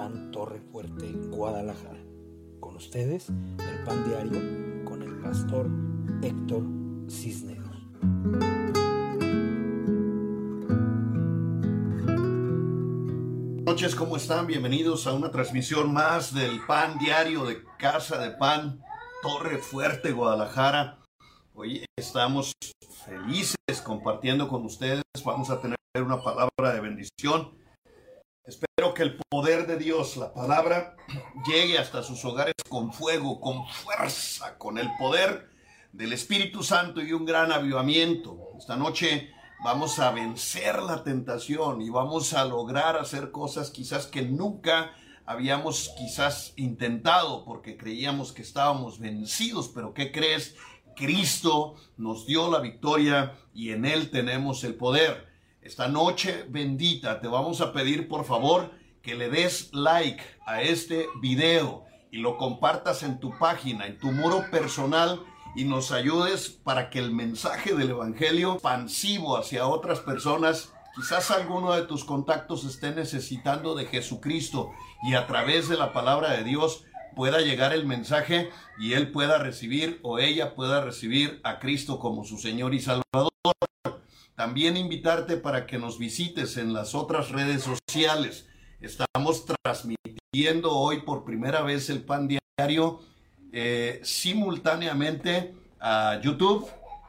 Pan Torre Fuerte, Guadalajara. Con ustedes, el Pan Diario con el pastor Héctor Cisneros. Buenas noches, ¿cómo están? Bienvenidos a una transmisión más del Pan Diario de Casa de Pan Torre Fuerte, Guadalajara. Hoy estamos felices compartiendo con ustedes. Vamos a tener una palabra de bendición. Espero que el poder de Dios, la palabra, llegue hasta sus hogares con fuego, con fuerza, con el poder del Espíritu Santo y un gran avivamiento. Esta noche vamos a vencer la tentación y vamos a lograr hacer cosas quizás que nunca habíamos quizás intentado porque creíamos que estábamos vencidos, pero ¿qué crees? Cristo nos dio la victoria y en Él tenemos el poder. Esta noche bendita te vamos a pedir por favor que le des like a este video y lo compartas en tu página, en tu muro personal y nos ayudes para que el mensaje del Evangelio expansivo hacia otras personas, quizás alguno de tus contactos esté necesitando de Jesucristo y a través de la palabra de Dios pueda llegar el mensaje y él pueda recibir o ella pueda recibir a Cristo como su Señor y Salvador. También invitarte para que nos visites en las otras redes sociales. Estamos transmitiendo hoy por primera vez el pan diario eh, simultáneamente a YouTube.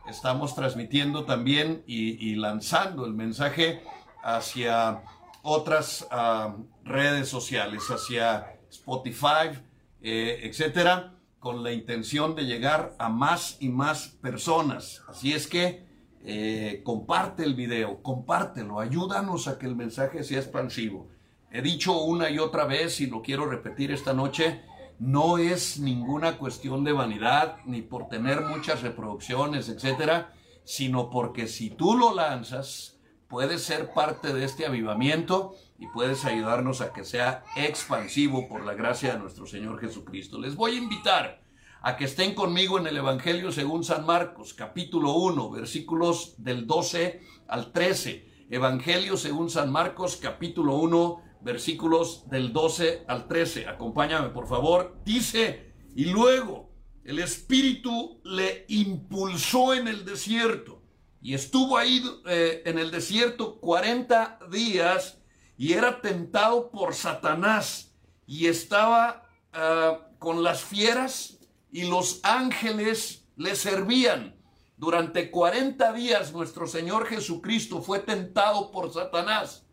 Estamos transmitiendo también y, lanzando el mensaje hacia otras ah, redes sociales, hacia Spotify, eh, etcétera, con la intención de llegar a más y más personas. Así es que eh, comparte el video, compártelo, ayúdanos a que el mensaje sea expansivo. He dicho una y otra vez y lo quiero repetir esta noche, no es ninguna cuestión de vanidad ni por tener muchas reproducciones, etcétera, sino porque si tú lo lanzas, puedes ser parte de este avivamiento y puedes ayudarnos a que sea expansivo por la gracia de nuestro Señor Jesucristo. Les voy a invitar a que estén conmigo en el Evangelio según San Marcos, capítulo 1, versículos del 12 al 13. Evangelio según San Marcos, capítulo 1, versículos del 12 al 13. Acompáñame, por favor. Dice, y luego el Espíritu le impulsó en el desierto y estuvo ahí eh, en el desierto 40 días y era tentado por Satanás y estaba ah, con las fieras y los ángeles le servían. Durante 40 días nuestro Señor Jesucristo fue tentado por Satanás.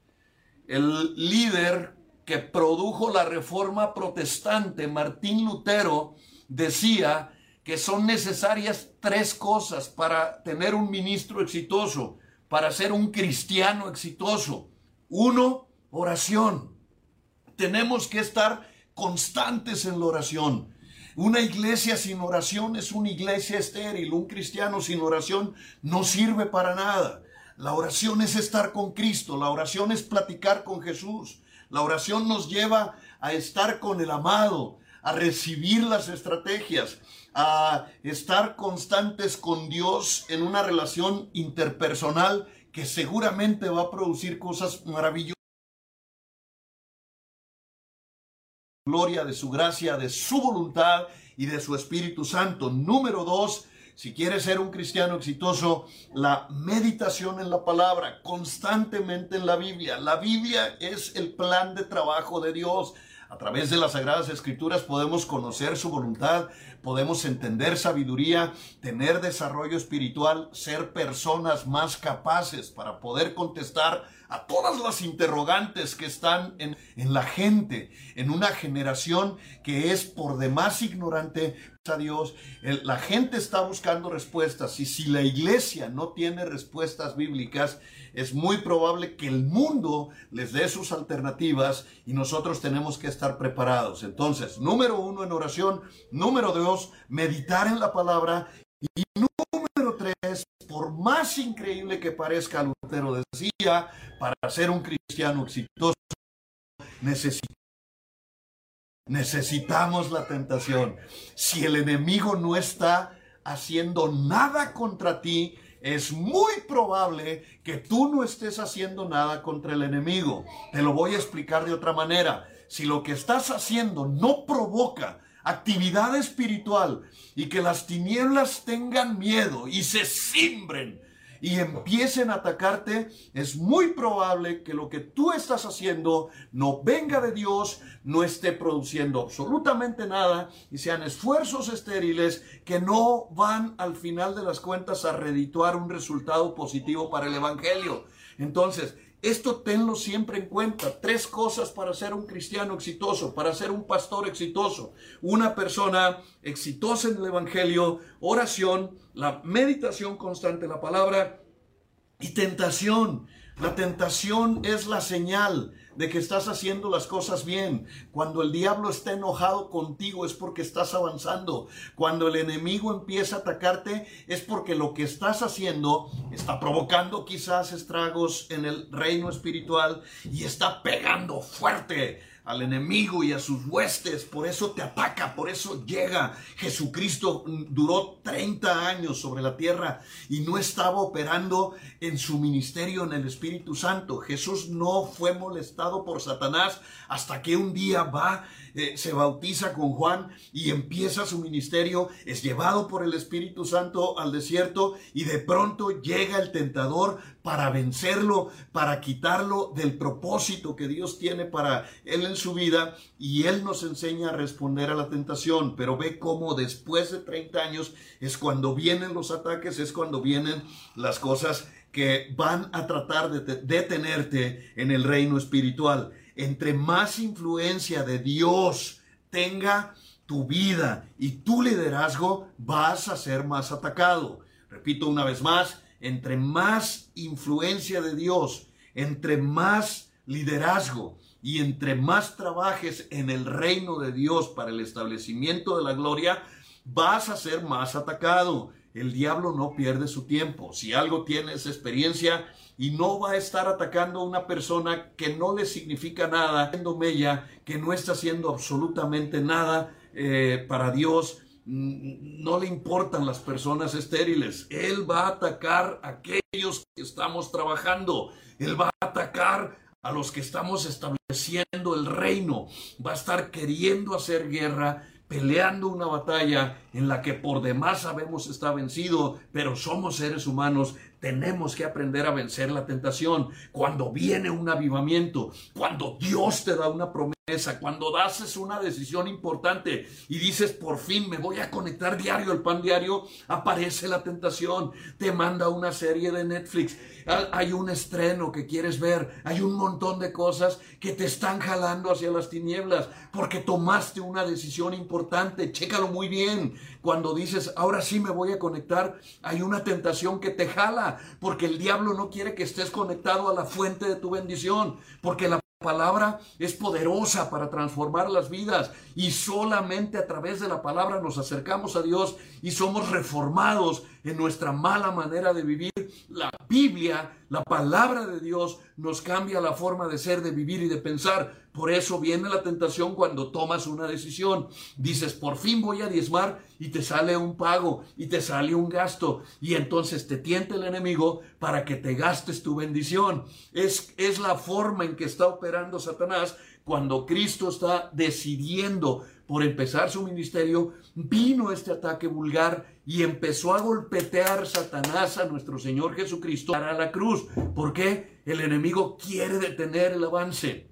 El líder que produjo la reforma protestante, Martín Lutero, decía que son necesarias tres cosas para tener un ministro exitoso, para ser un cristiano exitoso. Uno, oración. Tenemos que estar constantes en la oración. Una iglesia sin oración es una iglesia estéril. Un cristiano sin oración no sirve para nada. La oración es estar con Cristo. La oración es platicar con Jesús. La oración nos lleva a estar con el amado, a recibir las estrategias, a estar constantes con Dios en una relación interpersonal que seguramente va a producir cosas maravillosas. Gloria, de su gracia, de su voluntad y de su Espíritu Santo. Número dos, si quieres ser un cristiano exitoso, la meditación en la palabra, constantemente en la Biblia. La Biblia es el plan de trabajo de Dios. A través de las Sagradas Escrituras podemos conocer su voluntad, podemos entender sabiduría, tener desarrollo espiritual, ser personas más capaces para poder contestar a todas las interrogantes que están en, la gente, en una generación que es por demás ignorante a Dios. la gente está buscando respuestas y si la iglesia no tiene respuestas bíblicas, es muy probable que el mundo les dé sus alternativas y nosotros tenemos que estar preparados. Entonces, número uno en oración, número dos, meditar en la palabra y número tres, por más increíble que parezca, Decía, para ser un cristiano exitoso, necesitamos la tentación. Si el enemigo no está haciendo nada contra ti, es muy probable que tú no estés haciendo nada contra el enemigo. Te lo voy a explicar de otra manera. si lo que estás haciendo no provoca actividad espiritual y que las tinieblas tengan miedo y se simbren y empiecen a atacarte, es muy probable que lo que tú estás haciendo no venga de Dios, no esté produciendo absolutamente nada y sean esfuerzos estériles que no van al final de las cuentas a redituar un resultado positivo para el Evangelio. Entonces, esto tenlo siempre en cuenta. Tres cosas para ser un cristiano exitoso, para ser un pastor exitoso. Una persona exitosa en el Evangelio, oración, la meditación constante la palabra y tentación. La tentación es la señal de que estás haciendo las cosas bien. Cuando el diablo está enojado contigo es porque estás avanzando. Cuando el enemigo empieza a atacarte es porque lo que estás haciendo está provocando quizás estragos en el reino espiritual y está pegando fuerte al enemigo y a sus huestes, por eso te ataca, por eso llega. Jesucristo duró 30 años sobre la tierra y no estaba operando en su ministerio en el Espíritu Santo. Jesús no fue molestado por Satanás hasta que un día va se bautiza con Juan y empieza su ministerio, es llevado por el Espíritu Santo al desierto y de pronto llega el tentador para vencerlo, para quitarlo del propósito que Dios tiene para él en su vida y él nos enseña a responder a la tentación, pero ve cómo después de 30 años es cuando vienen los ataques, es cuando vienen las cosas que van a tratar de detenerte en el reino espiritual entre más influencia de Dios tenga tu vida y tu liderazgo, vas a ser más atacado. Repito una vez más, entre más influencia de Dios, entre más liderazgo y entre más trabajes en el reino de Dios para el establecimiento de la gloria, vas a ser más atacado. El diablo no pierde su tiempo. Si algo tienes experiencia, y no va a estar atacando a una persona que no le significa nada, que no está haciendo absolutamente nada eh, para Dios. Mm, no le importan las personas estériles. Él va a atacar a aquellos que estamos trabajando. Él va a atacar a los que estamos estableciendo el reino. Va a estar queriendo hacer guerra peleando una batalla en la que por demás sabemos está vencido, pero somos seres humanos tenemos que aprender a vencer la tentación. Cuando viene un avivamiento, cuando Dios te da una promesa, cuando haces una decisión importante y dices, por fin me voy a conectar diario al pan diario, aparece la tentación, te manda una serie de Netflix, hay un estreno que quieres ver, hay un montón de cosas que te están jalando hacia las tinieblas porque tomaste una decisión importante. Chécalo muy bien. Cuando dices, ahora sí me voy a conectar, hay una tentación que te jala porque el diablo no quiere que estés conectado a la fuente de tu bendición, porque la palabra es poderosa para transformar las vidas y solamente a través de la palabra nos acercamos a Dios y somos reformados en nuestra mala manera de vivir. La Biblia, la palabra de Dios nos cambia la forma de ser, de vivir y de pensar. Por eso viene la tentación cuando tomas una decisión. Dices, por fin voy a diezmar y te sale un pago y te sale un gasto. Y entonces te tiente el enemigo para que te gastes tu bendición. Es, es la forma en que está operando Satanás cuando Cristo está decidiendo por empezar su ministerio, vino este ataque vulgar y empezó a golpetear Satanás a nuestro Señor Jesucristo para la cruz. ¿Por qué? El enemigo quiere detener el avance.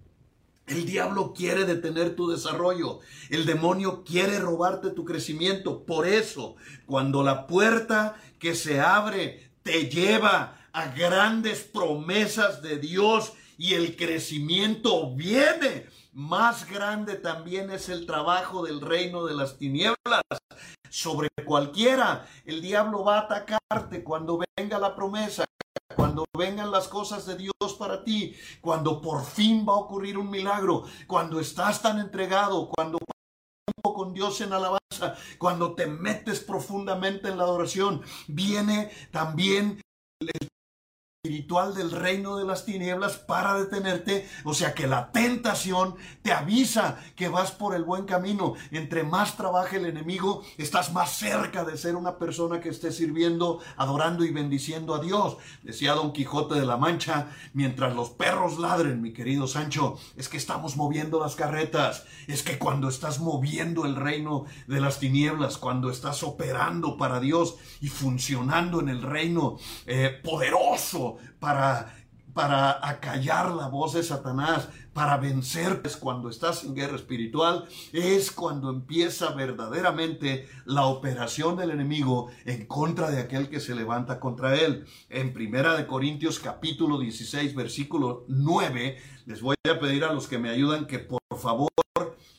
El diablo quiere detener tu desarrollo. El demonio quiere robarte tu crecimiento. Por eso, cuando la puerta que se abre te lleva a grandes promesas de Dios y el crecimiento viene, más grande también es el trabajo del reino de las tinieblas sobre cualquiera. El diablo va a atacarte cuando venga la promesa, cuando vengan las cosas de Dios para ti, cuando por fin va a ocurrir un milagro, cuando estás tan entregado, cuando con Dios en alabanza, cuando te metes profundamente en la adoración, viene también espiritual del reino de las tinieblas para detenerte. O sea que la tentación te avisa que vas por el buen camino. Entre más trabaje el enemigo, estás más cerca de ser una persona que esté sirviendo, adorando y bendiciendo a Dios. Decía Don Quijote de la Mancha, mientras los perros ladren, mi querido Sancho, es que estamos moviendo las carretas. Es que cuando estás moviendo el reino de las tinieblas, cuando estás operando para Dios y funcionando en el reino eh, poderoso para para acallar la voz de Satanás, para vencer, es cuando estás en guerra espiritual, es cuando empieza verdaderamente la operación del enemigo en contra de aquel que se levanta contra él. En Primera de Corintios capítulo 16, versículo 9, les voy a pedir a los que me ayudan que por favor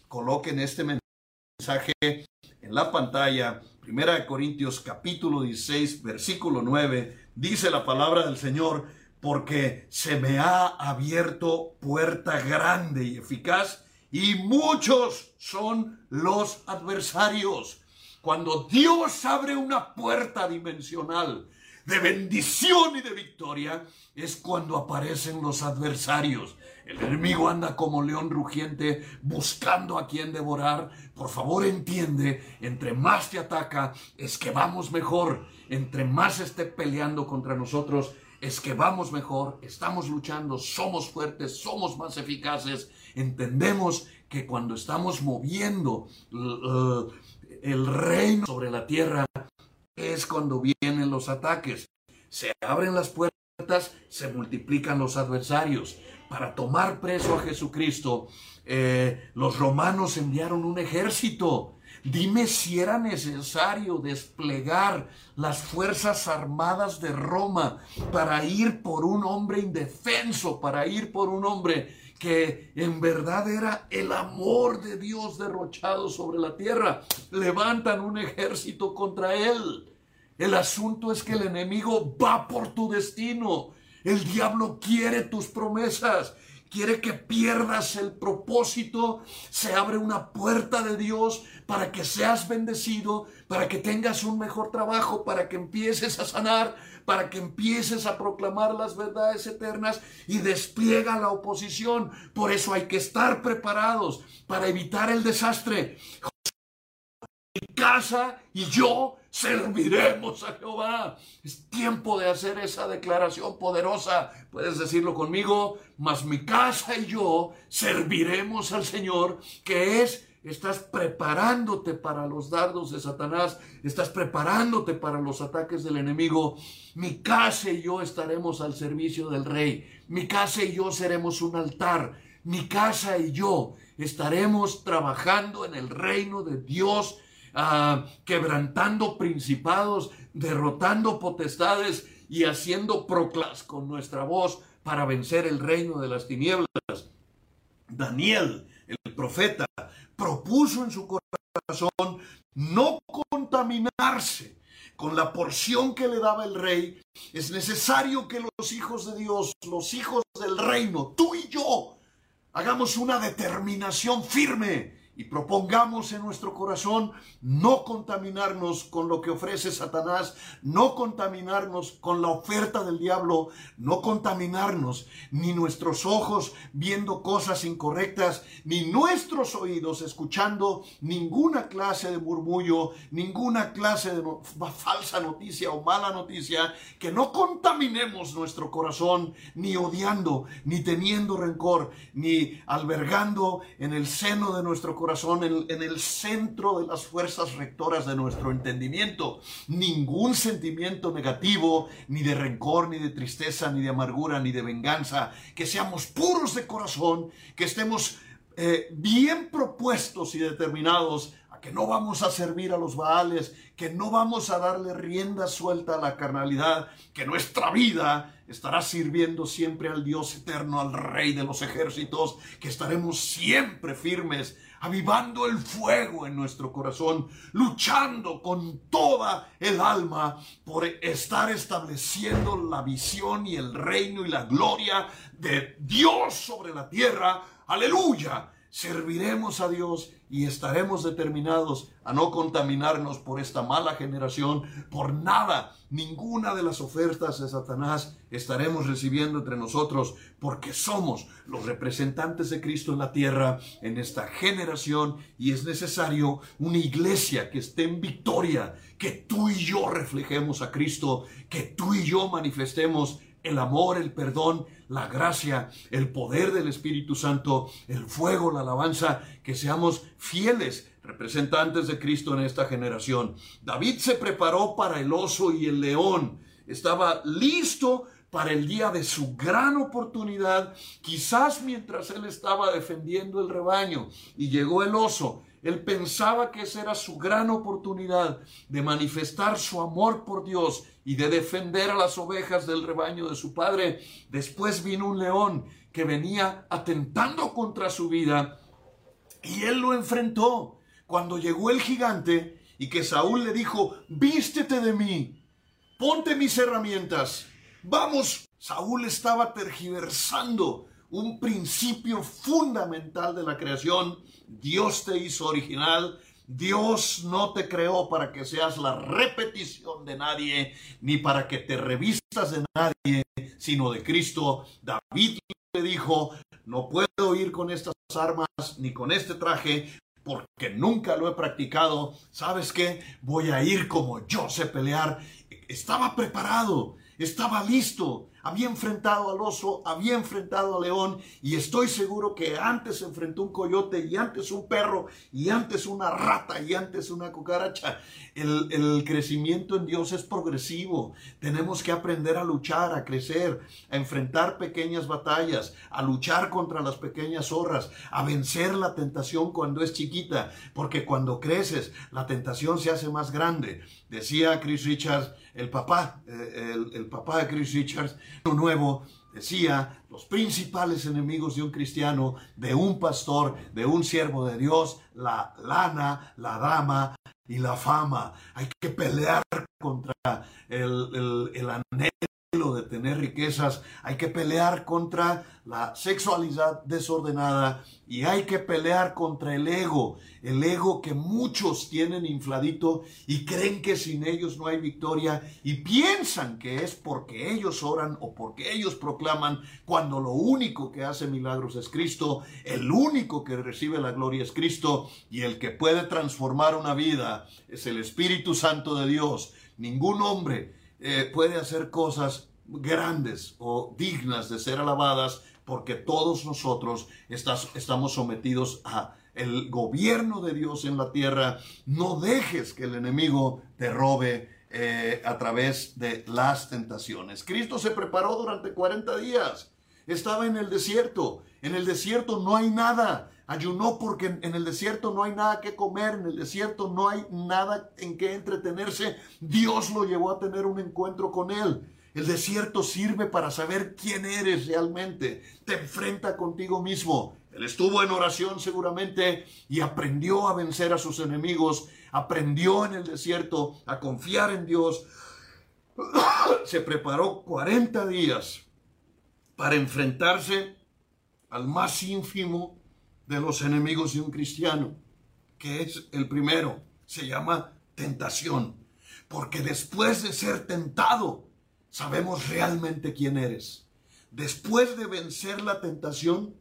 coloquen este mensaje en la pantalla. Primera de Corintios capítulo 16, versículo 9, dice la palabra del Señor, porque se me ha abierto puerta grande y eficaz y muchos son los adversarios. Cuando Dios abre una puerta dimensional de bendición y de victoria, es cuando aparecen los adversarios. El enemigo anda como león rugiente buscando a quien devorar. Por favor entiende, entre más te ataca, es que vamos mejor. Entre más esté peleando contra nosotros, es que vamos mejor, estamos luchando, somos fuertes, somos más eficaces. Entendemos que cuando estamos moviendo el reino sobre la tierra, es cuando vienen los ataques. Se abren las puertas, se multiplican los adversarios. Para tomar preso a Jesucristo, eh, los romanos enviaron un ejército Dime si era necesario desplegar las fuerzas armadas de Roma para ir por un hombre indefenso, para ir por un hombre que en verdad era el amor de Dios derrochado sobre la tierra. Levantan un ejército contra él. El asunto es que el enemigo va por tu destino. El diablo quiere tus promesas quiere que pierdas el propósito, se abre una puerta de Dios para que seas bendecido, para que tengas un mejor trabajo, para que empieces a sanar, para que empieces a proclamar las verdades eternas y despliega la oposición. Por eso hay que estar preparados para evitar el desastre mi casa y yo serviremos a Jehová. Es tiempo de hacer esa declaración poderosa. Puedes decirlo conmigo, mas mi casa y yo serviremos al Señor, que es Estás preparándote para los dardos de Satanás, estás preparándote para los ataques del enemigo. Mi casa y yo estaremos al servicio del rey. Mi casa y yo seremos un altar. Mi casa y yo estaremos trabajando en el reino de Dios Ah, quebrantando principados, derrotando potestades y haciendo proclas con nuestra voz para vencer el reino de las tinieblas. Daniel, el profeta, propuso en su corazón no contaminarse con la porción que le daba el rey. Es necesario que los hijos de Dios, los hijos del reino, tú y yo, hagamos una determinación firme y propongamos en nuestro corazón no contaminarnos con lo que ofrece Satanás, no contaminarnos con la oferta del diablo, no contaminarnos ni nuestros ojos viendo cosas incorrectas, ni nuestros oídos escuchando ninguna clase de murmullo, ninguna clase de falsa noticia o mala noticia, que no contaminemos nuestro corazón ni odiando, ni teniendo rencor, ni albergando en el seno de nuestro corazón corazón, en, el centro de las fuerzas rectoras de nuestro entendimiento. Ningún sentimiento negativo, ni de rencor, ni de tristeza, ni de amargura, ni de venganza. Que seamos puros de corazón, que estemos eh, bien propuestos y determinados a que no vamos a servir a los Baales, que no vamos a darle rienda suelta a la carnalidad, que nuestra vida estará sirviendo siempre al Dios eterno, al Rey de los ejércitos, que estaremos siempre firmes avivando el fuego en nuestro corazón, luchando con toda el alma por estar estableciendo la visión y el reino y la gloria de Dios sobre la tierra. Aleluya. Serviremos a Dios y estaremos determinados a no contaminarnos por esta mala generación, por nada, ninguna de las ofertas de Satanás estaremos recibiendo entre nosotros, porque somos los representantes de Cristo en la tierra, en esta generación, y es necesario una iglesia que esté en victoria, que tú y yo reflejemos a Cristo, que tú y yo manifestemos el amor, el perdón, la gracia, el poder del Espíritu Santo, el fuego, la alabanza, que seamos fieles representantes de Cristo en esta generación. David se preparó para el oso y el león. Estaba listo para el día de su gran oportunidad, quizás mientras él estaba defendiendo el rebaño y llegó el oso él pensaba que esa era su gran oportunidad de manifestar su amor por Dios y de defender a las ovejas del rebaño de su padre. Después vino un león que venía atentando contra su vida y él lo enfrentó. Cuando llegó el gigante y que Saúl le dijo, vístete de mí, ponte mis herramientas, vamos. Saúl estaba tergiversando un principio fundamental de la creación. Dios te hizo original. Dios no te creó para que seas la repetición de nadie, ni para que te revistas de nadie, sino de Cristo. David le dijo, no puedo ir con estas armas ni con este traje, porque nunca lo he practicado. ¿Sabes qué? Voy a ir como yo sé pelear. Estaba preparado, estaba listo había enfrentado al oso, había enfrentado al león y estoy seguro que antes enfrentó un coyote y antes un perro y antes una rata y antes una cucaracha. El, crecimiento en Dios es progresivo. Tenemos que aprender a luchar, a crecer, a enfrentar pequeñas batallas, a luchar contra las pequeñas zorras, a vencer la tentación cuando es chiquita, porque cuando creces la tentación se hace más grande. Decía Chris Richards, el papá, eh, el, papá de Chris Richards, nuevo, decía, los principales enemigos de un cristiano, de un pastor, de un siervo de Dios, la lana, la dama y la fama. Hay que pelear contra el, el, el anhelo de tener riquezas, hay que pelear contra la sexualidad desordenada y hay que pelear contra el ego, el ego que muchos tienen infladito y creen que sin ellos no hay victoria y piensan que es porque ellos oran o porque ellos proclaman cuando lo único que hace milagros es Cristo, el único que recibe la gloria es Cristo y el que puede transformar una vida es el Espíritu Santo de Dios. Ningún hombre eh, puede hacer cosas grandes o dignas de ser alabadas porque todos nosotros estamos sometidos a el gobierno de Dios en la tierra. No dejes que el enemigo te robe eh, a través de las tentaciones. Cristo se preparó durante 40 días. Estaba en el desierto. En el desierto no hay nada. Ayunó porque en el desierto no hay nada que comer, en el desierto no hay nada en que entretenerse. Dios lo llevó a tener un encuentro con él. El desierto sirve para saber quién eres realmente. Te enfrenta contigo mismo. Él estuvo en oración seguramente y aprendió a vencer a sus enemigos. Aprendió en el desierto a confiar en Dios. Se preparó 40 días para enfrentarse al más ínfimo de los enemigos de un cristiano, que es el primero. Se llama tentación. Porque después de ser tentado, sabemos realmente quién eres. Después de vencer la tentación,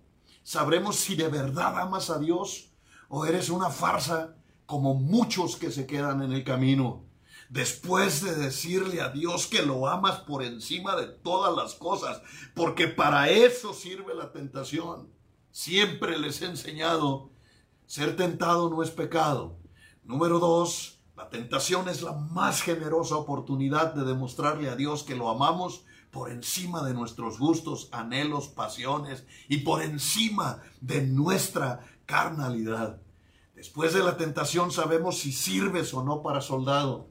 sabremos si de verdad amas a Dios o eres una farsa como muchos que se quedan en el camino. Después de decirle a Dios que lo amas por encima de todas las cosas, porque para eso sirve la tentación. Siempre les he enseñado, ser tentado no es pecado. Número dos, la tentación es la más generosa oportunidad de demostrarle a Dios que lo amamos por encima de nuestros gustos, anhelos, pasiones y por encima de nuestra carnalidad. Después de la tentación sabemos si sirves o no para soldado,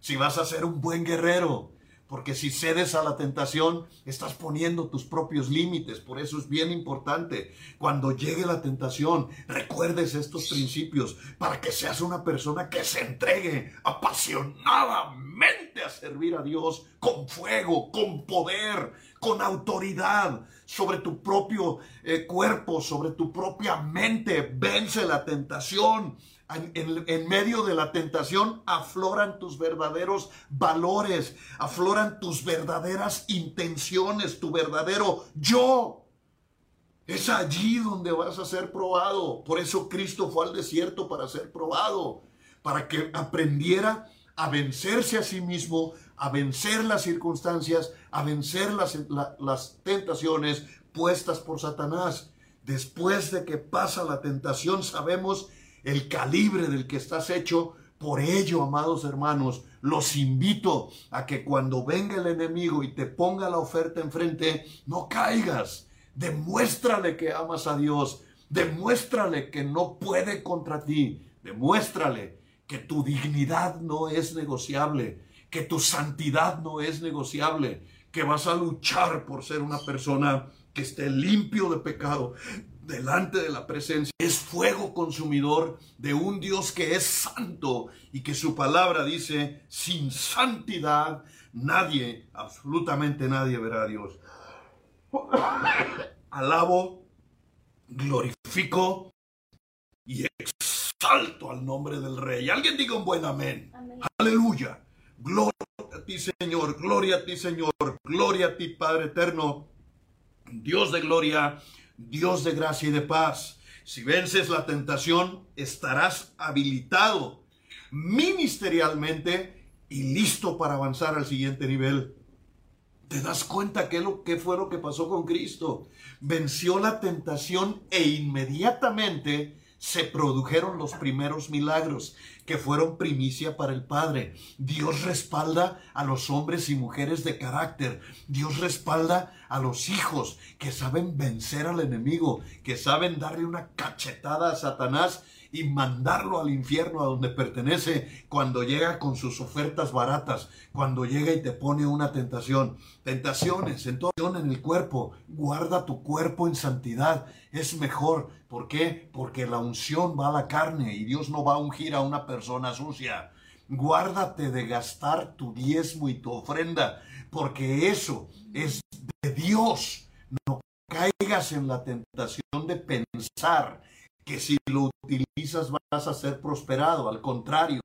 si vas a ser un buen guerrero, porque si cedes a la tentación, estás poniendo tus propios límites. Por eso es bien importante, cuando llegue la tentación, recuerdes estos principios para que seas una persona que se entregue apasionadamente a servir a Dios con fuego, con poder, con autoridad sobre tu propio eh, cuerpo, sobre tu propia mente. Vence la tentación. En, medio de la tentación afloran tus verdaderos valores, afloran tus verdaderas intenciones, tu verdadero yo. Es allí donde vas a ser probado. Por eso Cristo fue al desierto para ser probado, para que aprendiera a vencerse a sí mismo, a vencer las circunstancias, a vencer las, las tentaciones puestas por Satanás. Después de que pasa la tentación, sabemos el calibre del que estás hecho. Por ello, amados hermanos, los invito a que cuando venga el enemigo y te ponga la oferta enfrente, no caigas Demuéstrale que amas a Dios. Demuéstrale que no puede contra ti. Demuéstrale que tu dignidad no es negociable, que tu santidad no es negociable, que vas a luchar por ser una persona que esté limpio de pecado delante de la presencia. Es fuego consumidor de un Dios que es santo y que su palabra dice, sin santidad nadie, absolutamente nadie verá a Dios. Alabo, glorifico y exalto al nombre del Rey. Alguien diga un buen amén. Aleluya. Gloria a ti, Señor. Gloria a ti, Señor. Gloria a ti, Padre eterno. Dios de gloria, Dios de gracia y de paz. Si vences la tentación, estarás habilitado ministerialmente y listo para avanzar al siguiente nivel. ¿Te das cuenta qué, fue lo que pasó con Cristo? Venció la tentación e inmediatamente se produjeron los primeros milagros que fueron primicia para el Padre. Dios respalda a los hombres y mujeres de carácter. Dios respalda a los hijos que saben vencer al enemigo, que saben darle una cachetada a Satanás y mandarlo al infierno a donde pertenece cuando llega con sus ofertas baratas, cuando llega y te pone una tentación. Tentaciones, entonces en el cuerpo, guarda tu cuerpo en santidad, es mejor. ¿Por qué? Porque la unción va a la carne y Dios no va a ungir a una persona sucia. Guárdate de gastar tu diezmo y tu ofrenda, porque eso es de Dios. No caigas en la tentación de pensar que si lo utilizas vas a ser prosperado. Al contrario,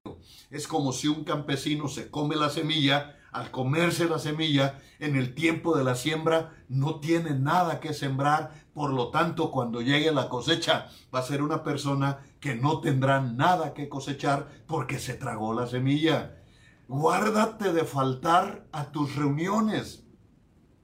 es como si un campesino se come la semilla, al comerse la semilla, en el tiempo de la siembra no tiene nada que sembrar, por lo tanto cuando llegue la cosecha va a ser una persona que no tendrá nada que cosechar porque se tragó la semilla. Guárdate de faltar a tus reuniones.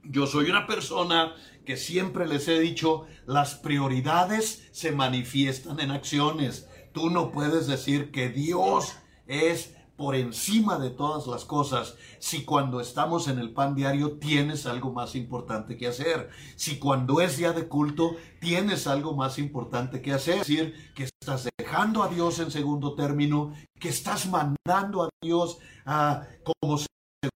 Yo soy una persona que siempre les he dicho, las prioridades se manifiestan en acciones. Tú no puedes decir que Dios es por encima de todas las cosas si cuando estamos en el pan diario tienes algo más importante que hacer. Si cuando es día de culto tienes algo más importante que hacer. Es decir, que estás dejando a Dios en segundo término, que estás mandando a Dios a, como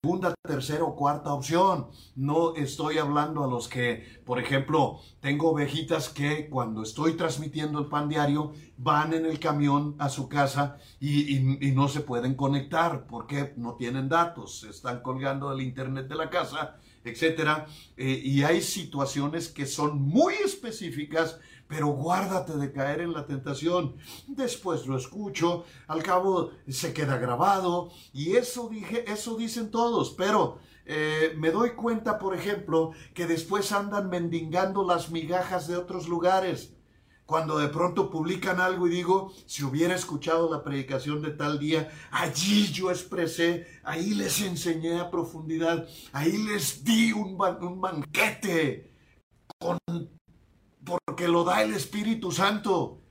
segunda, tercera o cuarta opción. No estoy hablando a los que, por ejemplo, tengo ovejitas que cuando estoy transmitiendo el pan diario van en el camión a su casa y, no se pueden conectar porque no tienen datos, se están colgando del internet de la casa, etcétera. Eh, y hay situaciones que son muy específicas pero guárdate de caer en la tentación. Después lo escucho, al cabo se queda grabado y eso dije, eso dicen todos, pero eh, me doy cuenta, por ejemplo, que después andan mendigando las migajas de otros lugares. Cuando de pronto publican algo y digo, si hubiera escuchado la predicación de tal día, allí yo expresé, ahí les enseñé a profundidad, ahí les di un, un banquete con porque lo da el Espíritu Santo,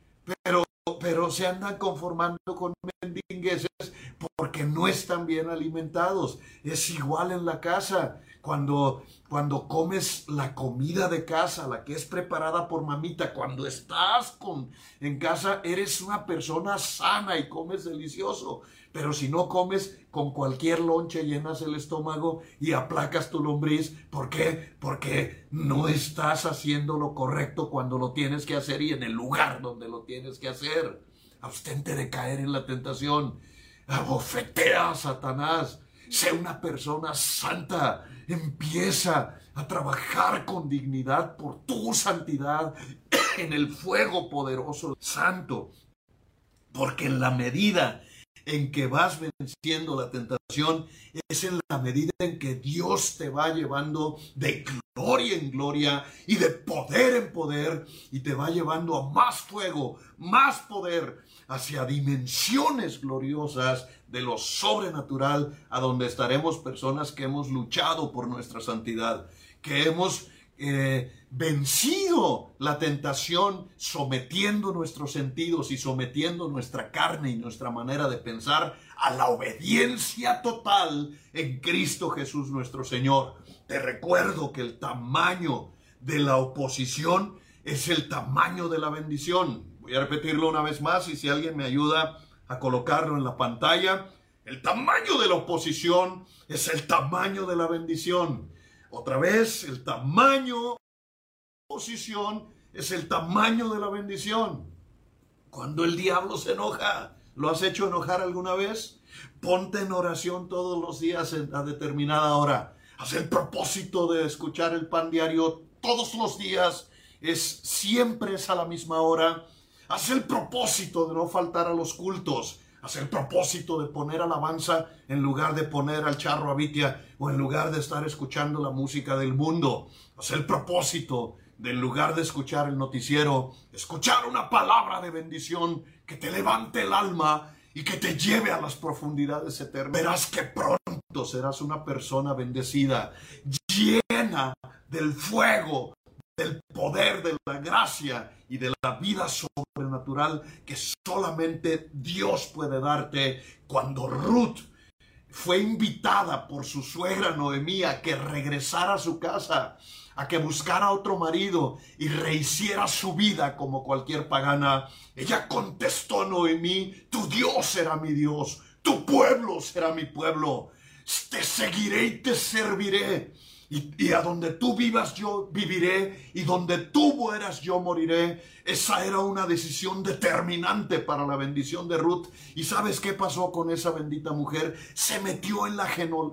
pero, pero se andan conformando con mendingueses porque no están bien alimentados. Es igual en la casa. Cuando, cuando comes la comida de casa, la que es preparada por mamita, cuando estás con, en casa, eres una persona sana y comes delicioso. Pero si no comes con cualquier lonche, llenas el estómago y aplacas tu lombriz. ¿Por qué? Porque no estás haciendo lo correcto cuando lo tienes que hacer y en el lugar donde lo tienes que hacer. Abstente de caer en la tentación. Abofetea a Satanás. Sé una persona santa. Empieza a trabajar con dignidad por tu santidad en el fuego poderoso santo. Porque en la medida en que vas venciendo la tentación, es en la medida en que Dios te va llevando de gloria en gloria y de poder en poder y te va llevando a más fuego, más poder hacia dimensiones gloriosas de lo sobrenatural, a donde estaremos personas que hemos luchado por nuestra santidad, que hemos eh, vencido la tentación sometiendo nuestros sentidos y sometiendo nuestra carne y nuestra manera de pensar a la obediencia total en Cristo Jesús nuestro Señor. Te recuerdo que el tamaño de la oposición es el tamaño de la bendición. Voy a repetirlo una vez más y si alguien me ayuda a colocarlo en la pantalla, el tamaño de la oposición es el tamaño de la bendición. Otra vez, el tamaño posición es el tamaño de la bendición. Cuando el diablo se enoja, ¿lo has hecho enojar alguna vez? Ponte en oración todos los días a determinada hora. Haz el propósito de escuchar el pan diario todos los días. Es siempre es a la misma hora. Haz el propósito de no faltar a los cultos. Haz el propósito de poner alabanza en lugar de poner al charro a Vitia o en lugar de estar escuchando la música del mundo. Haz el propósito del lugar de escuchar el noticiero, escuchar una palabra de bendición que te levante el alma y que te lleve a las profundidades eternas. Verás que pronto serás una persona bendecida, llena del fuego, del poder, de la gracia y de la vida sobrenatural que solamente Dios puede darte cuando Ruth fue invitada por su suegra Noemí a que regresara a su casa a que buscara otro marido y rehiciera su vida como cualquier pagana. Ella contestó Noemí, tu Dios será mi Dios, tu pueblo será mi pueblo. Te seguiré y te serviré. Y, a donde tú vivas yo viviré y donde tú mueras yo moriré. Esa era una decisión determinante para la bendición de Ruth. ¿Y sabes qué pasó con esa bendita mujer? Se metió en la,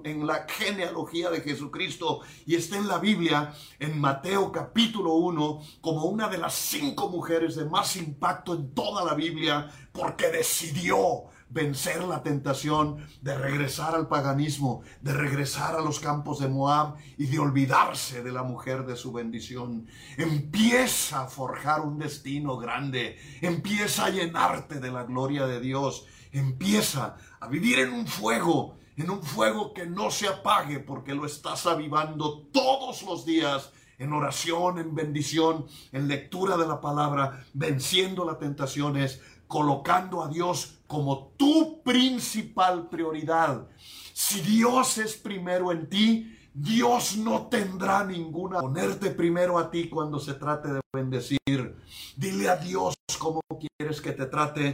en la genealogía de Jesucristo y está en la Biblia, en Mateo capítulo 1, como una de las cinco mujeres de más impacto en toda la Biblia porque decidió vencer la tentación de regresar al paganismo, de regresar a los campos de Moab y de olvidarse de la mujer de su bendición. Empieza a forjar un destino grande, empieza a llenarte de la gloria de Dios, empieza a vivir en un fuego, en un fuego que no se apague porque lo estás avivando todos los días en oración, en bendición, en lectura de la palabra, venciendo las tentaciones, colocando a Dios como tu principal prioridad. Si Dios es primero en ti, Dios no tendrá ninguna ponerte primero a ti cuando se trate de bendecir. Dile a Dios cómo quieres que te trate,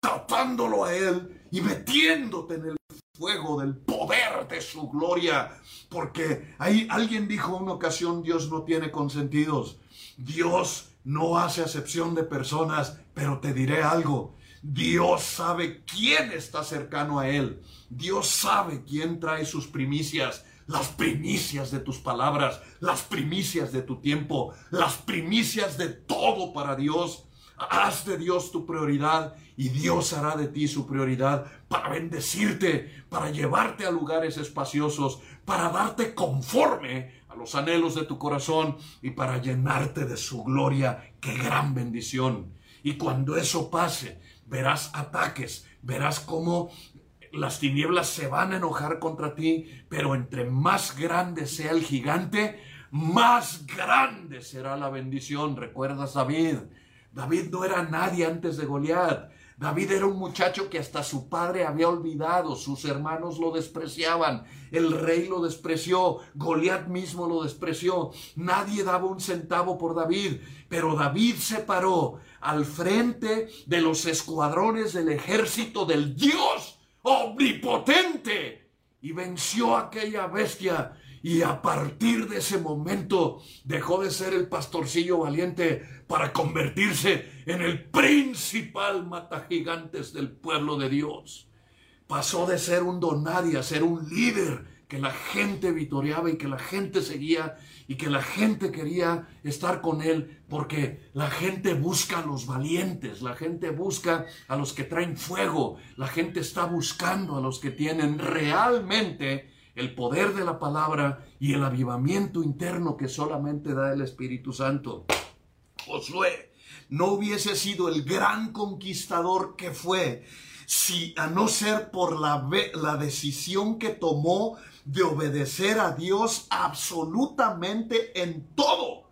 tratándolo a Él y metiéndote en el fuego del poder de su gloria. Porque ahí alguien dijo una ocasión, Dios no tiene consentidos. Dios no hace acepción de personas, pero te diré algo. Dios sabe quién está cercano a Él. Dios sabe quién trae sus primicias. Las primicias de tus palabras, las primicias de tu tiempo, las primicias de todo para Dios. Haz de Dios tu prioridad y Dios hará de ti su prioridad para bendecirte, para llevarte a lugares espaciosos, para darte conforme los anhelos de tu corazón y para llenarte de su gloria. ¡Qué gran bendición! Y cuando eso pase, verás ataques, verás cómo las tinieblas se van a enojar contra ti, pero entre más grande sea el gigante, más grande será la bendición. ¿Recuerdas David? David no era nadie antes de Goliat. David era un muchacho que hasta su padre había olvidado, sus hermanos lo despreciaban, el rey lo despreció, Goliat mismo lo despreció, nadie daba un centavo por David, pero David se paró al frente de los escuadrones del ejército del Dios omnipotente y venció a aquella bestia y a partir de ese momento dejó de ser el pastorcillo valiente para convertirse en el principal mata gigantes del pueblo de Dios. pasó de ser un donadio a ser un líder que la gente vitoreaba y que la gente seguía y que la gente quería estar con él porque la gente busca a los valientes, la gente busca a los que traen fuego, la gente está buscando a los que tienen realmente el poder de la palabra y el avivamiento interno que solamente da el Espíritu Santo. Josué no hubiese sido el gran conquistador que fue si a no ser por la, la decisión que tomó de obedecer a Dios absolutamente en todo.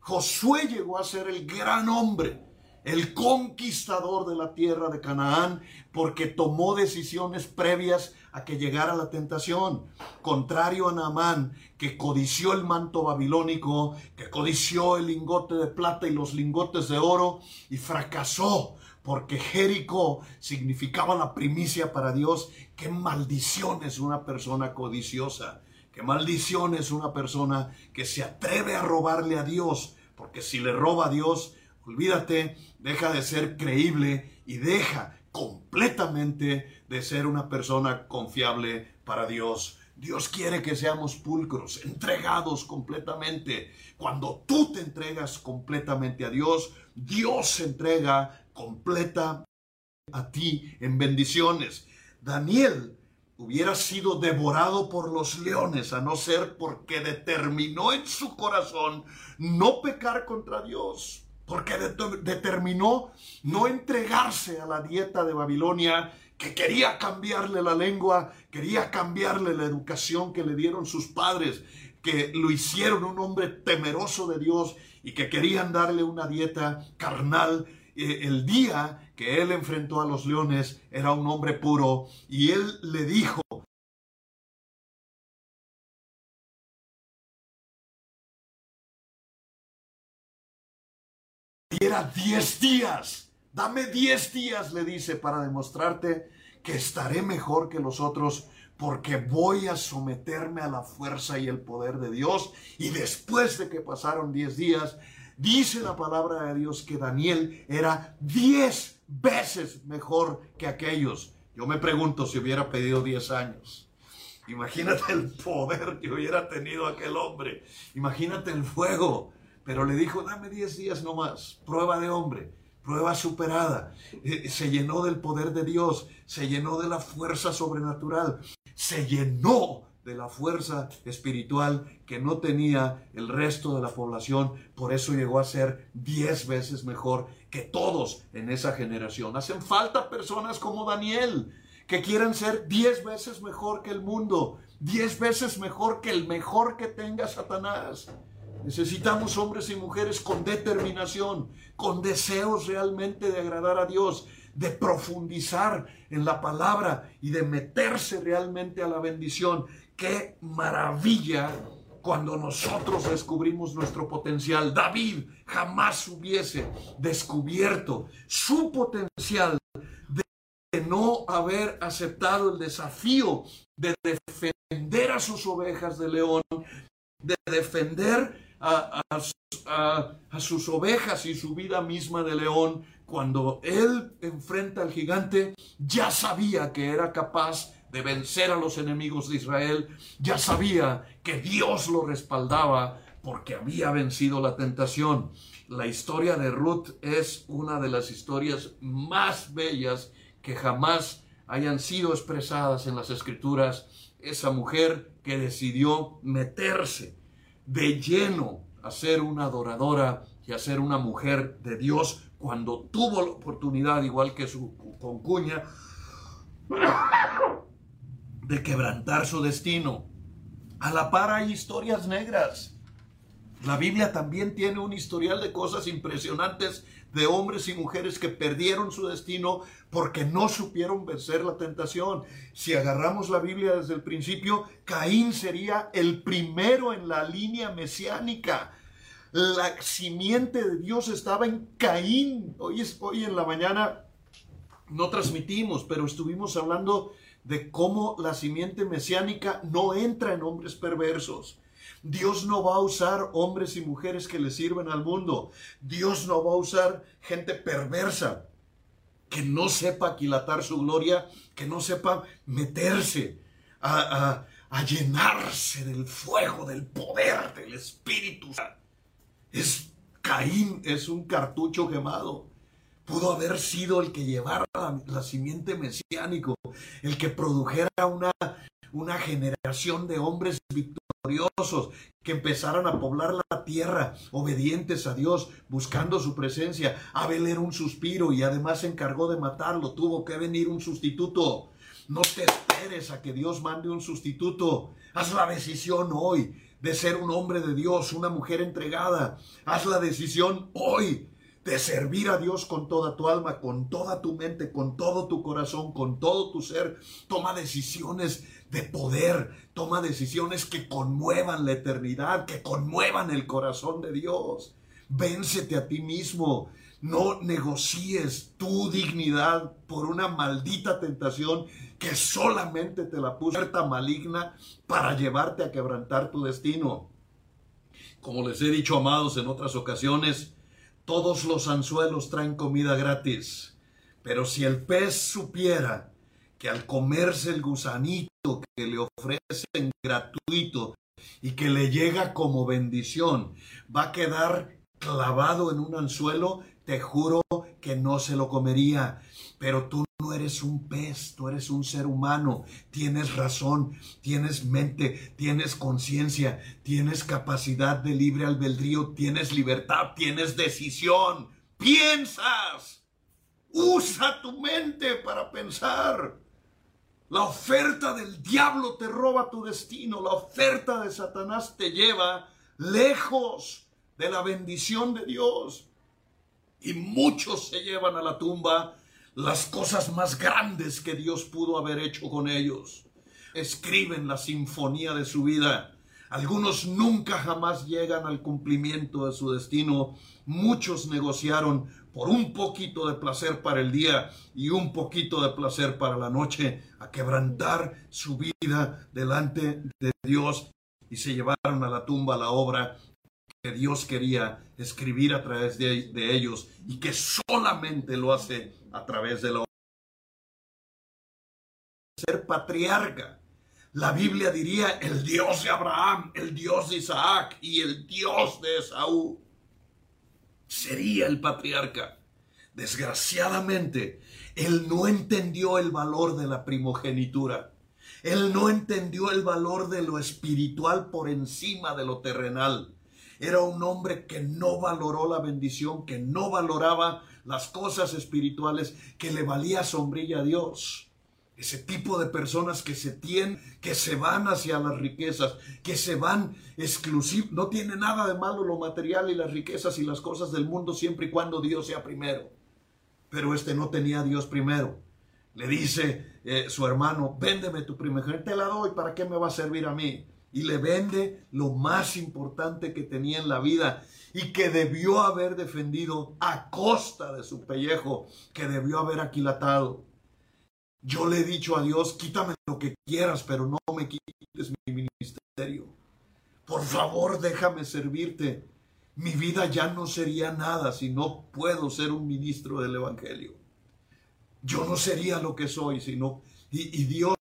Josué llegó a ser el gran hombre, el conquistador de la tierra de Canaán, porque tomó decisiones previas a que llegara la tentación. Contrario a Naamán, que codició el manto babilónico, que codició el lingote de plata y los lingotes de oro, y fracasó porque Jericó significaba la primicia para Dios. Qué maldición es una persona codiciosa. Qué maldición es una persona que se atreve a robarle a Dios. Porque si le roba a Dios, olvídate, deja de ser creíble y deja completamente de ser una persona confiable para Dios. Dios quiere que seamos pulcros, entregados completamente. Cuando tú te entregas completamente a Dios, Dios se entrega completa a ti en bendiciones. Daniel hubiera sido devorado por los leones, a no ser porque determinó en su corazón no pecar contra Dios, porque determinó no entregarse a la dieta de Babilonia, que quería cambiarle la lengua, quería cambiarle la educación que le dieron sus padres, que lo hicieron un hombre temeroso de Dios y que querían darle una dieta carnal. El día que él enfrentó a los leones era un hombre puro y él le dijo, era diez días, dame diez días, le dice, para demostrarte que estaré mejor que los otros porque voy a someterme a la fuerza y el poder de Dios. Y después de que pasaron diez días, Dice la palabra de Dios que Daniel era diez veces mejor que aquellos. Yo me pregunto si hubiera pedido diez años. Imagínate el poder que hubiera tenido aquel hombre. Imagínate el fuego. Pero le dijo, dame diez días nomás. Prueba de hombre. Prueba superada. Eh, se llenó del poder de Dios. Se llenó de la fuerza sobrenatural. Se llenó de la fuerza espiritual que no tenía el resto de la población, por eso llegó a ser diez veces mejor que todos en esa generación. Hacen falta personas como Daniel, que quieran ser diez veces mejor que el mundo, diez veces mejor que el mejor que tenga Satanás. Necesitamos hombres y mujeres con determinación, con deseos realmente de agradar a Dios, de profundizar en la palabra y de meterse realmente a la bendición qué maravilla cuando nosotros descubrimos nuestro potencial. David jamás hubiese descubierto su potencial de no haber aceptado el desafío de defender a sus ovejas de león, de defender a, sus ovejas y su vida misma de león. Cuando él enfrenta al gigante, ya sabía que era capaz de vencer a los enemigos de Israel, ya sabía que Dios lo respaldaba porque había vencido la tentación. La historia de Ruth es una de las historias más bellas que jamás hayan sido expresadas en las escrituras. Esa mujer que decidió meterse de lleno a ser una adoradora y a ser una mujer de Dios cuando tuvo la oportunidad, igual que su concuña, de quebrantar su destino. A la par hay historias negras. La Biblia también tiene un historial de cosas impresionantes de hombres y mujeres que perdieron su destino porque no supieron vencer la tentación. Si agarramos la Biblia desde el principio, Caín sería el primero en la línea mesiánica. La simiente de Dios estaba en Caín. Hoy, hoy en la mañana no transmitimos, pero estuvimos hablando de cómo la simiente mesiánica no entra en hombres perversos. Dios no va a usar hombres y mujeres que le sirven al mundo. Dios no va a usar gente perversa que no sepa aquilatar su gloria, que no sepa meterse a, a llenarse del fuego, del poder del Espíritu. Es Caín, es un cartucho quemado. Pudo haber sido el que llevara la, simiente mesiánico, el que produjera una, una generación de hombres victoriosos que empezaran a poblar la tierra, obedientes a Dios, buscando su presencia. Abel era un suspiro y además se encargó de matarlo. Tuvo que venir un sustituto. No te esperes a que Dios mande un sustituto. Haz la decisión hoy de ser un hombre de Dios, una mujer entregada. Haz la decisión hoy de servir a Dios con toda tu alma, con toda tu mente, con todo tu corazón, con todo tu ser. Toma decisiones de poder, toma decisiones que conmuevan la eternidad, que conmuevan el corazón de Dios. Véncete a ti mismo. No negocies tu dignidad por una maldita tentación que solamente te la puso maligna para llevarte a quebrantar tu destino. Como les he dicho, amados, en otras ocasiones, todos los anzuelos traen comida gratis. Pero si el pez supiera que al comerse el gusanito que le ofrecen gratuito y que le llega como bendición, va a quedar clavado en un anzuelo, te juro que no se lo comería. Pero tú no eres un pez, tú eres un ser humano, tienes razón, tienes mente, tienes conciencia, tienes capacidad de libre albedrío, tienes libertad, tienes decisión, piensas, usa tu mente para pensar. La oferta del diablo te roba tu destino, la oferta de Satanás te lleva lejos de la bendición de Dios. Y muchos se llevan a la tumba las cosas más grandes que Dios pudo haber hecho con ellos. Escriben la sinfonía de su vida. Algunos nunca jamás llegan al cumplimiento de su destino. Muchos negociaron por un poquito de placer para el día y un poquito de placer para la noche, a quebrantar su vida delante de Dios y se llevaron a la tumba la obra que Dios quería escribir a través de, ellos y que solamente lo hace a través de la ser patriarca. La Biblia diría el Dios de Abraham, el Dios de Isaac y el Dios de Esaú. Sería el patriarca. Desgraciadamente, él no entendió el valor de la primogenitura. Él no entendió el valor de lo espiritual por encima de lo terrenal. Era un hombre que no valoró la bendición, que no valoraba las cosas espirituales, que le valía sombrilla a Dios. Ese tipo de personas que se tienen, que se van hacia las riquezas, que se van exclusivos. No tiene nada de malo lo material y las riquezas y las cosas del mundo siempre y cuando Dios sea primero. Pero este no tenía a Dios primero. Le dice eh, su hermano, véndeme tu primogénito, te la doy, ¿para qué me va a servir a mí? y le vende lo más importante que tenía en la vida y que debió haber defendido a costa de su pellejo, que debió haber aquilatado. Yo le he dicho a Dios, quítame lo que quieras, pero no me quites mi ministerio. Por favor, déjame servirte. Mi vida ya no sería nada si no puedo ser un ministro del Evangelio. Yo no sería lo que soy, sino... Y, y Dios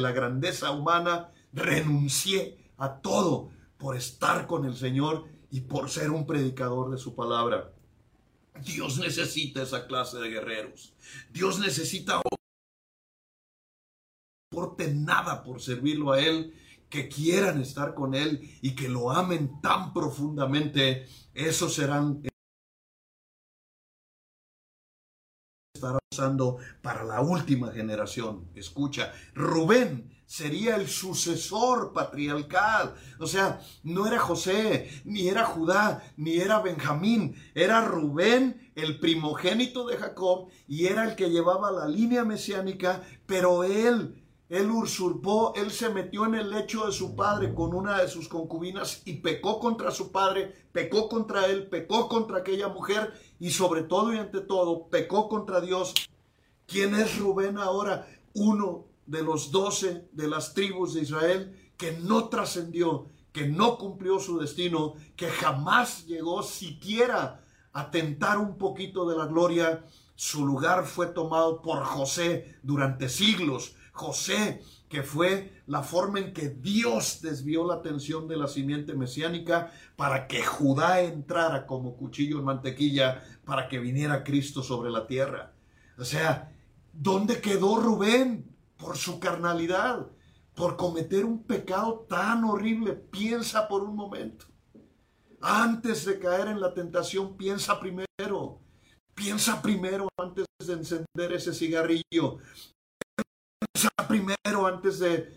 la grandeza humana, renuncié a todo por estar con el Señor y por ser un predicador de su palabra. Dios necesita esa clase de guerreros. Dios necesita porte nada por servirlo a Él, que quieran estar con Él y que lo amen tan profundamente. Esos serán para la última generación. Escucha, Rubén sería el sucesor patriarcal. O sea, no era José, ni era Judá, ni era Benjamín. Era Rubén, el primogénito de Jacob, y era el que llevaba la línea mesiánica, pero él él usurpó, él se metió en el lecho de su padre con una de sus concubinas y pecó contra su padre, pecó contra él, pecó contra aquella mujer y sobre todo y ante todo pecó contra Dios. ¿Quién es Rubén ahora? Uno de los doce de las tribus de Israel que no trascendió, que no cumplió su destino, que jamás llegó siquiera a tentar un poquito de la gloria. Su lugar fue tomado por José durante siglos. José, que fue la forma en que Dios desvió la atención de la simiente mesiánica para que Judá entrara como cuchillo en mantequilla para que viniera Cristo sobre la tierra. O sea, ¿dónde quedó Rubén? Por su carnalidad por cometer un pecado tan horrible. Piensa por un momento. Antes de caer en la tentación, piensa primero. Piensa primero antes de encender ese cigarrillo. Piensa primero antes de,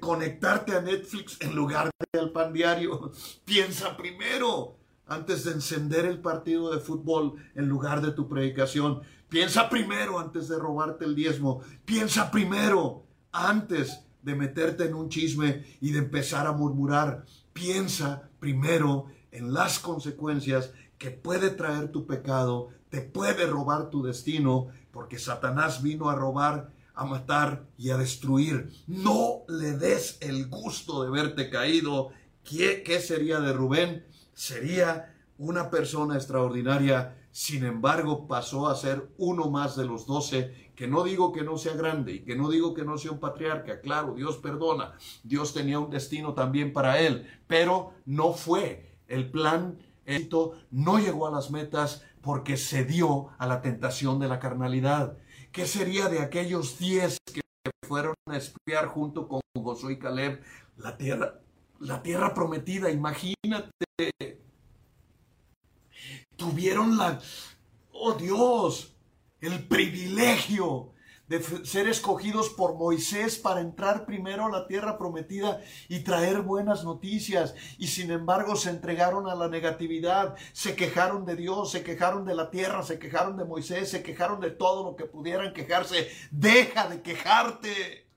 conectarte a Netflix en lugar de al pan diario. Piensa primero antes de encender el partido de fútbol en lugar de tu predicación. Piensa primero antes de robarte el diezmo. Piensa primero antes de meterte en un chisme y de empezar a murmurar. Piensa primero en las consecuencias que puede traer tu pecado, te puede robar tu destino, porque Satanás vino a robar, a matar y a destruir. No le des el gusto de verte caído. ¿Qué, sería de Rubén? Sería una persona extraordinaria, sin embargo pasó a ser uno más de los doce que no digo que no sea grande y que no digo que no sea un patriarca, claro, Dios perdona, Dios tenía un destino también para él, pero no fue el plan éxito, no llegó a las metas porque se dio a la tentación de la carnalidad. ¿Qué sería de aquellos diez que fueron a espiar junto con Josué y Caleb la tierra, la tierra prometida? Imagínate, tuvieron la, oh Dios, el privilegio de ser escogidos por Moisés para entrar primero a la tierra prometida y traer buenas noticias. Y sin embargo se entregaron a la negatividad, se quejaron de Dios, se quejaron de la tierra, se quejaron de Moisés, se quejaron de todo lo que pudieran quejarse. Deja de quejarte.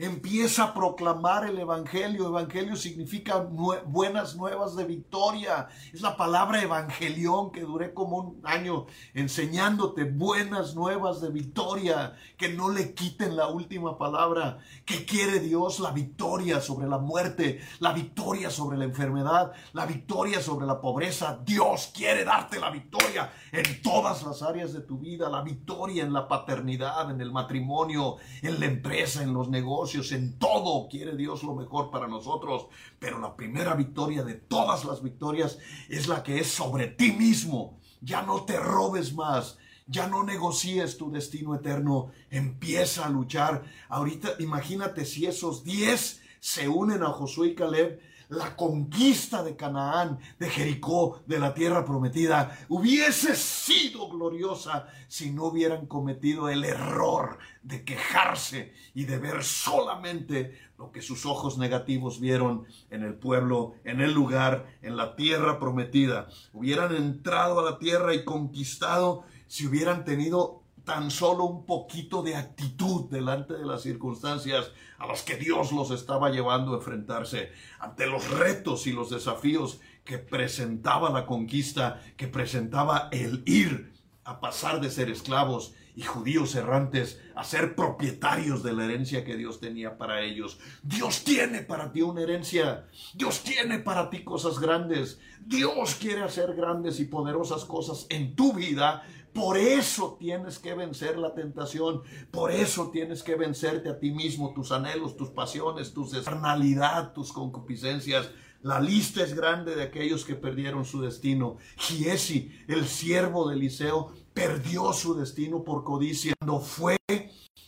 Empieza a proclamar el Evangelio. Evangelio significa buenas nuevas de victoria. Es la palabra evangelión que duré como un año enseñándote buenas nuevas de victoria. Que no le quiten la última palabra. ¿Qué quiere Dios? La victoria sobre la muerte, la victoria sobre la enfermedad, la victoria sobre la pobreza. Dios quiere darte la victoria en todas las áreas de tu vida. La victoria en la paternidad, en el matrimonio, en la empresa, en los negocios en todo quiere Dios lo mejor para nosotros, pero la primera victoria de todas las victorias es la que es sobre ti mismo. Ya no te robes más, ya no negocies tu destino eterno, empieza a luchar. Ahorita imagínate si esos 10 se unen a Josué y Caleb la conquista de Canaán, de Jericó, de la tierra prometida, hubiese sido gloriosa si no hubieran cometido el error de quejarse y de ver solamente lo que sus ojos negativos vieron en el pueblo, en el lugar, en la tierra prometida. Hubieran entrado a la tierra y conquistado si hubieran tenido tan solo un poquito de actitud delante de las circunstancias a las que Dios los estaba llevando a enfrentarse, ante los retos y los desafíos que presentaba la conquista, que presentaba el ir a pasar de ser esclavos y judíos errantes a ser propietarios de la herencia que Dios tenía para ellos. Dios tiene para ti una herencia. Dios tiene para ti cosas grandes. Dios quiere hacer grandes y poderosas cosas en tu vida por eso tienes que vencer la tentación. Por eso tienes que vencerte a ti mismo, tus anhelos, tus pasiones, tu carnalidad, tus concupiscencias. La lista es grande de aquellos que perdieron su destino. Giesi, el siervo de Eliseo, perdió su destino por codicia. Cuando fue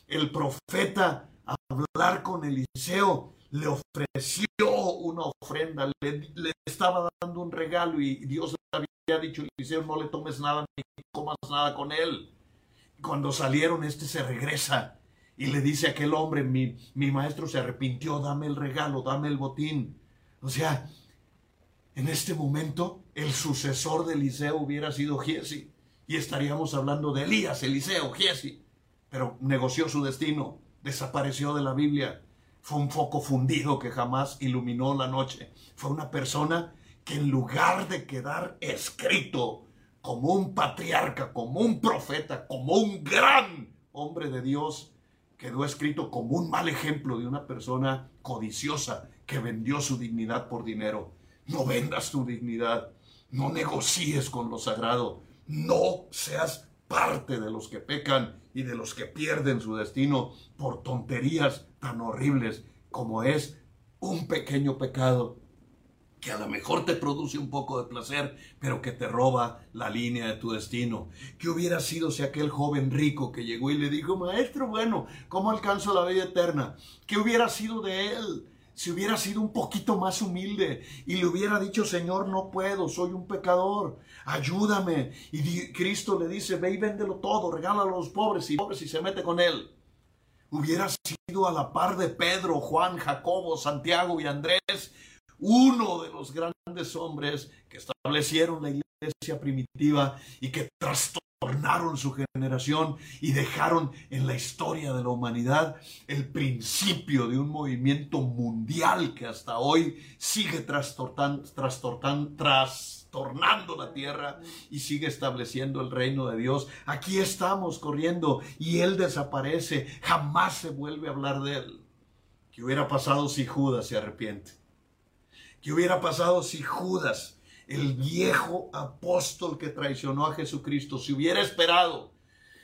el profeta a hablar con Eliseo, le ofreció una ofrenda, le, estaba dando un regalo y Dios había dicho, Eliseo, no le tomes nada ni comas nada con él. Cuando salieron, este se regresa y le dice a aquel hombre, mi, mi maestro se arrepintió, dame el regalo, dame el botín. O sea, en este momento el sucesor de Eliseo hubiera sido Giesi y estaríamos hablando de Elías, Eliseo, Giesi, pero negoció su destino desapareció de la Biblia. Fue un foco fundido que jamás iluminó la noche. Fue una persona que en lugar de quedar escrito como un patriarca, como un profeta, como un gran hombre de Dios, quedó escrito como un mal ejemplo de una persona codiciosa que vendió su dignidad por dinero. No vendas tu dignidad, no negocies con lo sagrado, no seas parte de los que pecan y de los que pierden su destino por tonterías tan horribles como es un pequeño pecado que a lo mejor te produce un poco de placer, pero que te roba la línea de tu destino. ¿Qué hubiera sido si aquel joven rico que llegó y le dijo, maestro, bueno, ¿cómo alcanzo la vida eterna? ¿Qué hubiera sido de él? Si hubiera sido un poquito más humilde y le hubiera dicho, Señor, no puedo, soy un pecador, ayúdame. Y Cristo le dice, ve y véndelo todo, regálalo a los pobres y pobres y se mete con él. Hubiera sido a la par de Pedro, Juan, Jacobo, Santiago y Andrés, uno de los grandes hombres que establecieron la iglesia primitiva y que trastornaron su generación y dejaron en la historia de la humanidad el principio de un movimiento mundial que hasta hoy sigue trastornando, la tierra y sigue estableciendo el reino de Dios. Aquí estamos corriendo y Él desaparece, jamás se vuelve a hablar de Él. ¿Qué hubiera pasado si Judas se arrepiente? ¿Qué hubiera pasado si Judas, el viejo apóstol que traicionó a Jesucristo, si hubiera esperado,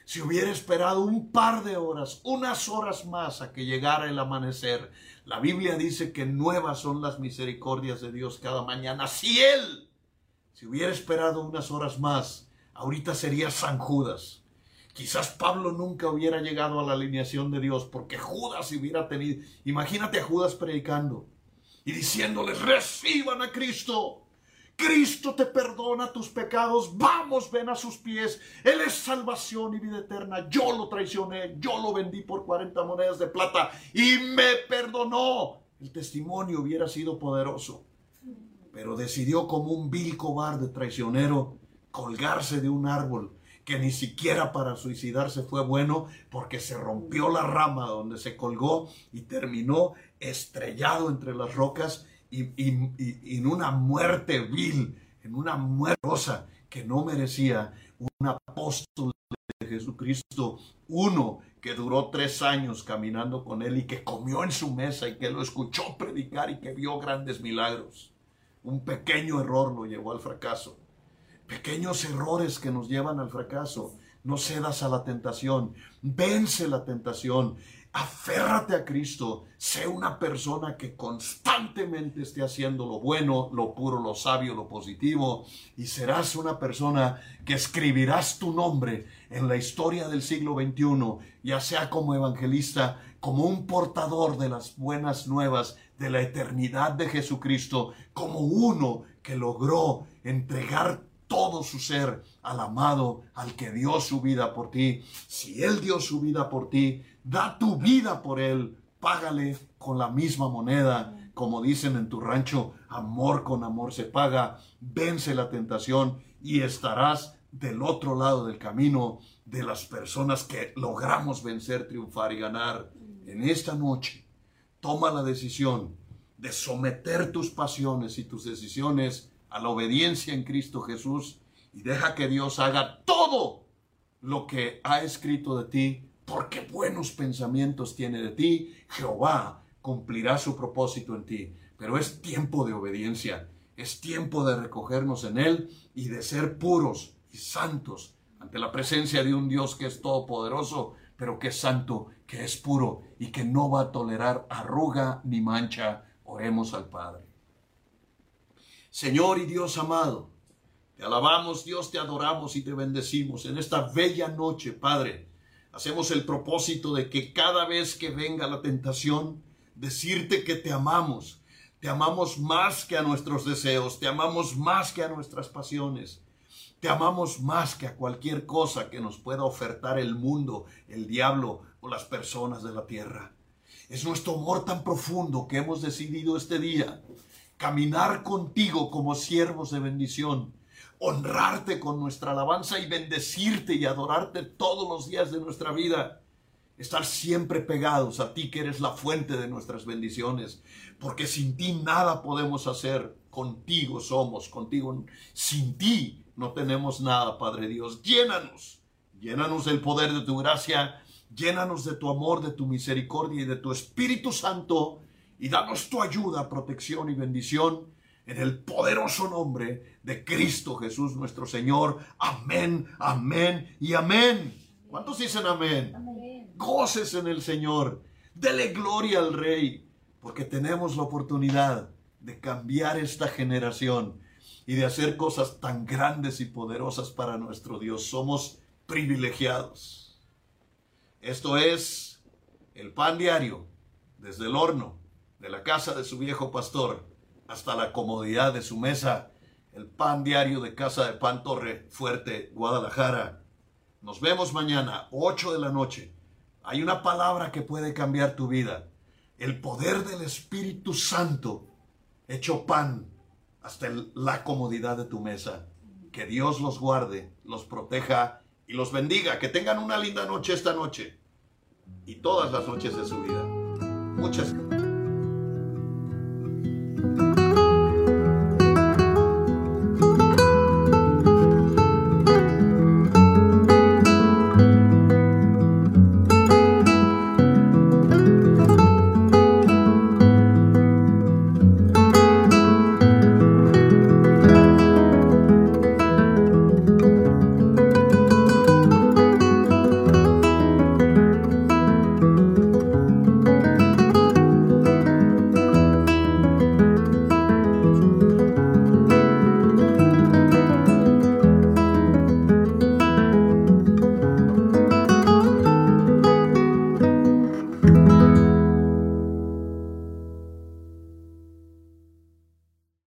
si hubiera esperado un par de horas, unas horas más a que llegara el amanecer? La Biblia dice que nuevas son las misericordias de Dios cada mañana. Si él, si hubiera esperado unas horas más, ahorita sería San Judas. Quizás Pablo nunca hubiera llegado a la alineación de Dios porque Judas hubiera tenido, imagínate a Judas predicando y diciéndoles, reciban a Cristo. Cristo te perdona tus pecados, vamos, ven a sus pies. Él es salvación y vida eterna. Yo lo traicioné, yo lo vendí por 40 monedas de plata y me perdonó. El testimonio hubiera sido poderoso, pero decidió como un vil cobarde traicionero colgarse de un árbol que ni siquiera para suicidarse fue bueno porque se rompió la rama donde se colgó y terminó estrellado entre las rocas y, en una muerte vil, en una muerte rosa que no merecía un apóstol de Jesucristo, uno que duró tres años caminando con él y que comió en su mesa y que lo escuchó predicar y que vio grandes milagros. Un pequeño error lo llevó al fracaso. Pequeños errores que nos llevan al fracaso. No cedas a la tentación. Vence la tentación. Aférrate a Cristo. Sé una persona que constantemente esté haciendo lo bueno, lo puro, lo sabio, lo positivo. Y serás una persona que escribirás tu nombre en la historia del siglo XXI, ya sea como evangelista, como un portador de las buenas nuevas de la eternidad de Jesucristo, como uno que logró entregar todo su ser al amado, al que dio su vida por ti. Si Él dio su vida por ti, da tu vida por Él, págale con la misma moneda. Como dicen en tu rancho, amor con amor se paga, vence la tentación y estarás del otro lado del camino de las personas que logramos vencer, triunfar y ganar. En esta noche, toma la decisión de someter tus pasiones y tus decisiones a la obediencia en Cristo Jesús y deja que Dios haga todo lo que ha escrito de ti, porque buenos pensamientos tiene de ti. Jehová cumplirá su propósito en ti. Pero es tiempo de obediencia, es tiempo de recogernos en Él y de ser puros y santos ante la presencia de un Dios que es todopoderoso, pero que es santo, que es puro y que no va a tolerar arruga ni mancha. Oremos al Padre. Señor y Dios amado, te alabamos, Dios, te adoramos y te bendecimos en esta bella noche, Padre. Hacemos el propósito de que cada vez que venga la tentación, decirte que te amamos. Te amamos más que a nuestros deseos, te amamos más que a nuestras pasiones. Te amamos más que a cualquier cosa que nos pueda ofertar el mundo, el diablo o las personas de la tierra. Es nuestro amor tan profundo que hemos decidido este día caminar contigo como siervos de bendición, honrarte con nuestra alabanza y bendecirte y adorarte todos los días de nuestra vida. estar siempre pegados a ti que eres la fuente de nuestras bendiciones, porque sin ti nada podemos hacer, contigo somos, contigo, sin ti no tenemos nada, Padre Dios. Llénanos, llénanos del poder de tu gracia, llénanos de tu amor, de tu misericordia y de tu Espíritu Santo, y danos tu ayuda, protección y bendición en el poderoso nombre de Cristo Jesús nuestro Señor. Amén, amén y amén. ¿Cuántos dicen amén? amén. Goces en el Señor. Dele gloria al Rey, porque tenemos la oportunidad de cambiar esta generación y de hacer cosas tan grandes y poderosas para nuestro Dios. Somos privilegiados. Esto es el pan diario desde el horno de la casa de su viejo pastor hasta la comodidad de su mesa. El pan diario de Casa de Pan Torre Fuerte, Guadalajara. Nos vemos mañana, 8 de la noche. Hay una palabra que puede cambiar tu vida. El poder del Espíritu Santo hecho pan hasta la comodidad de tu mesa. Que Dios los guarde, los proteja y los bendiga. Que tengan una linda noche esta noche y todas las noches de su vida. Muchas gracias.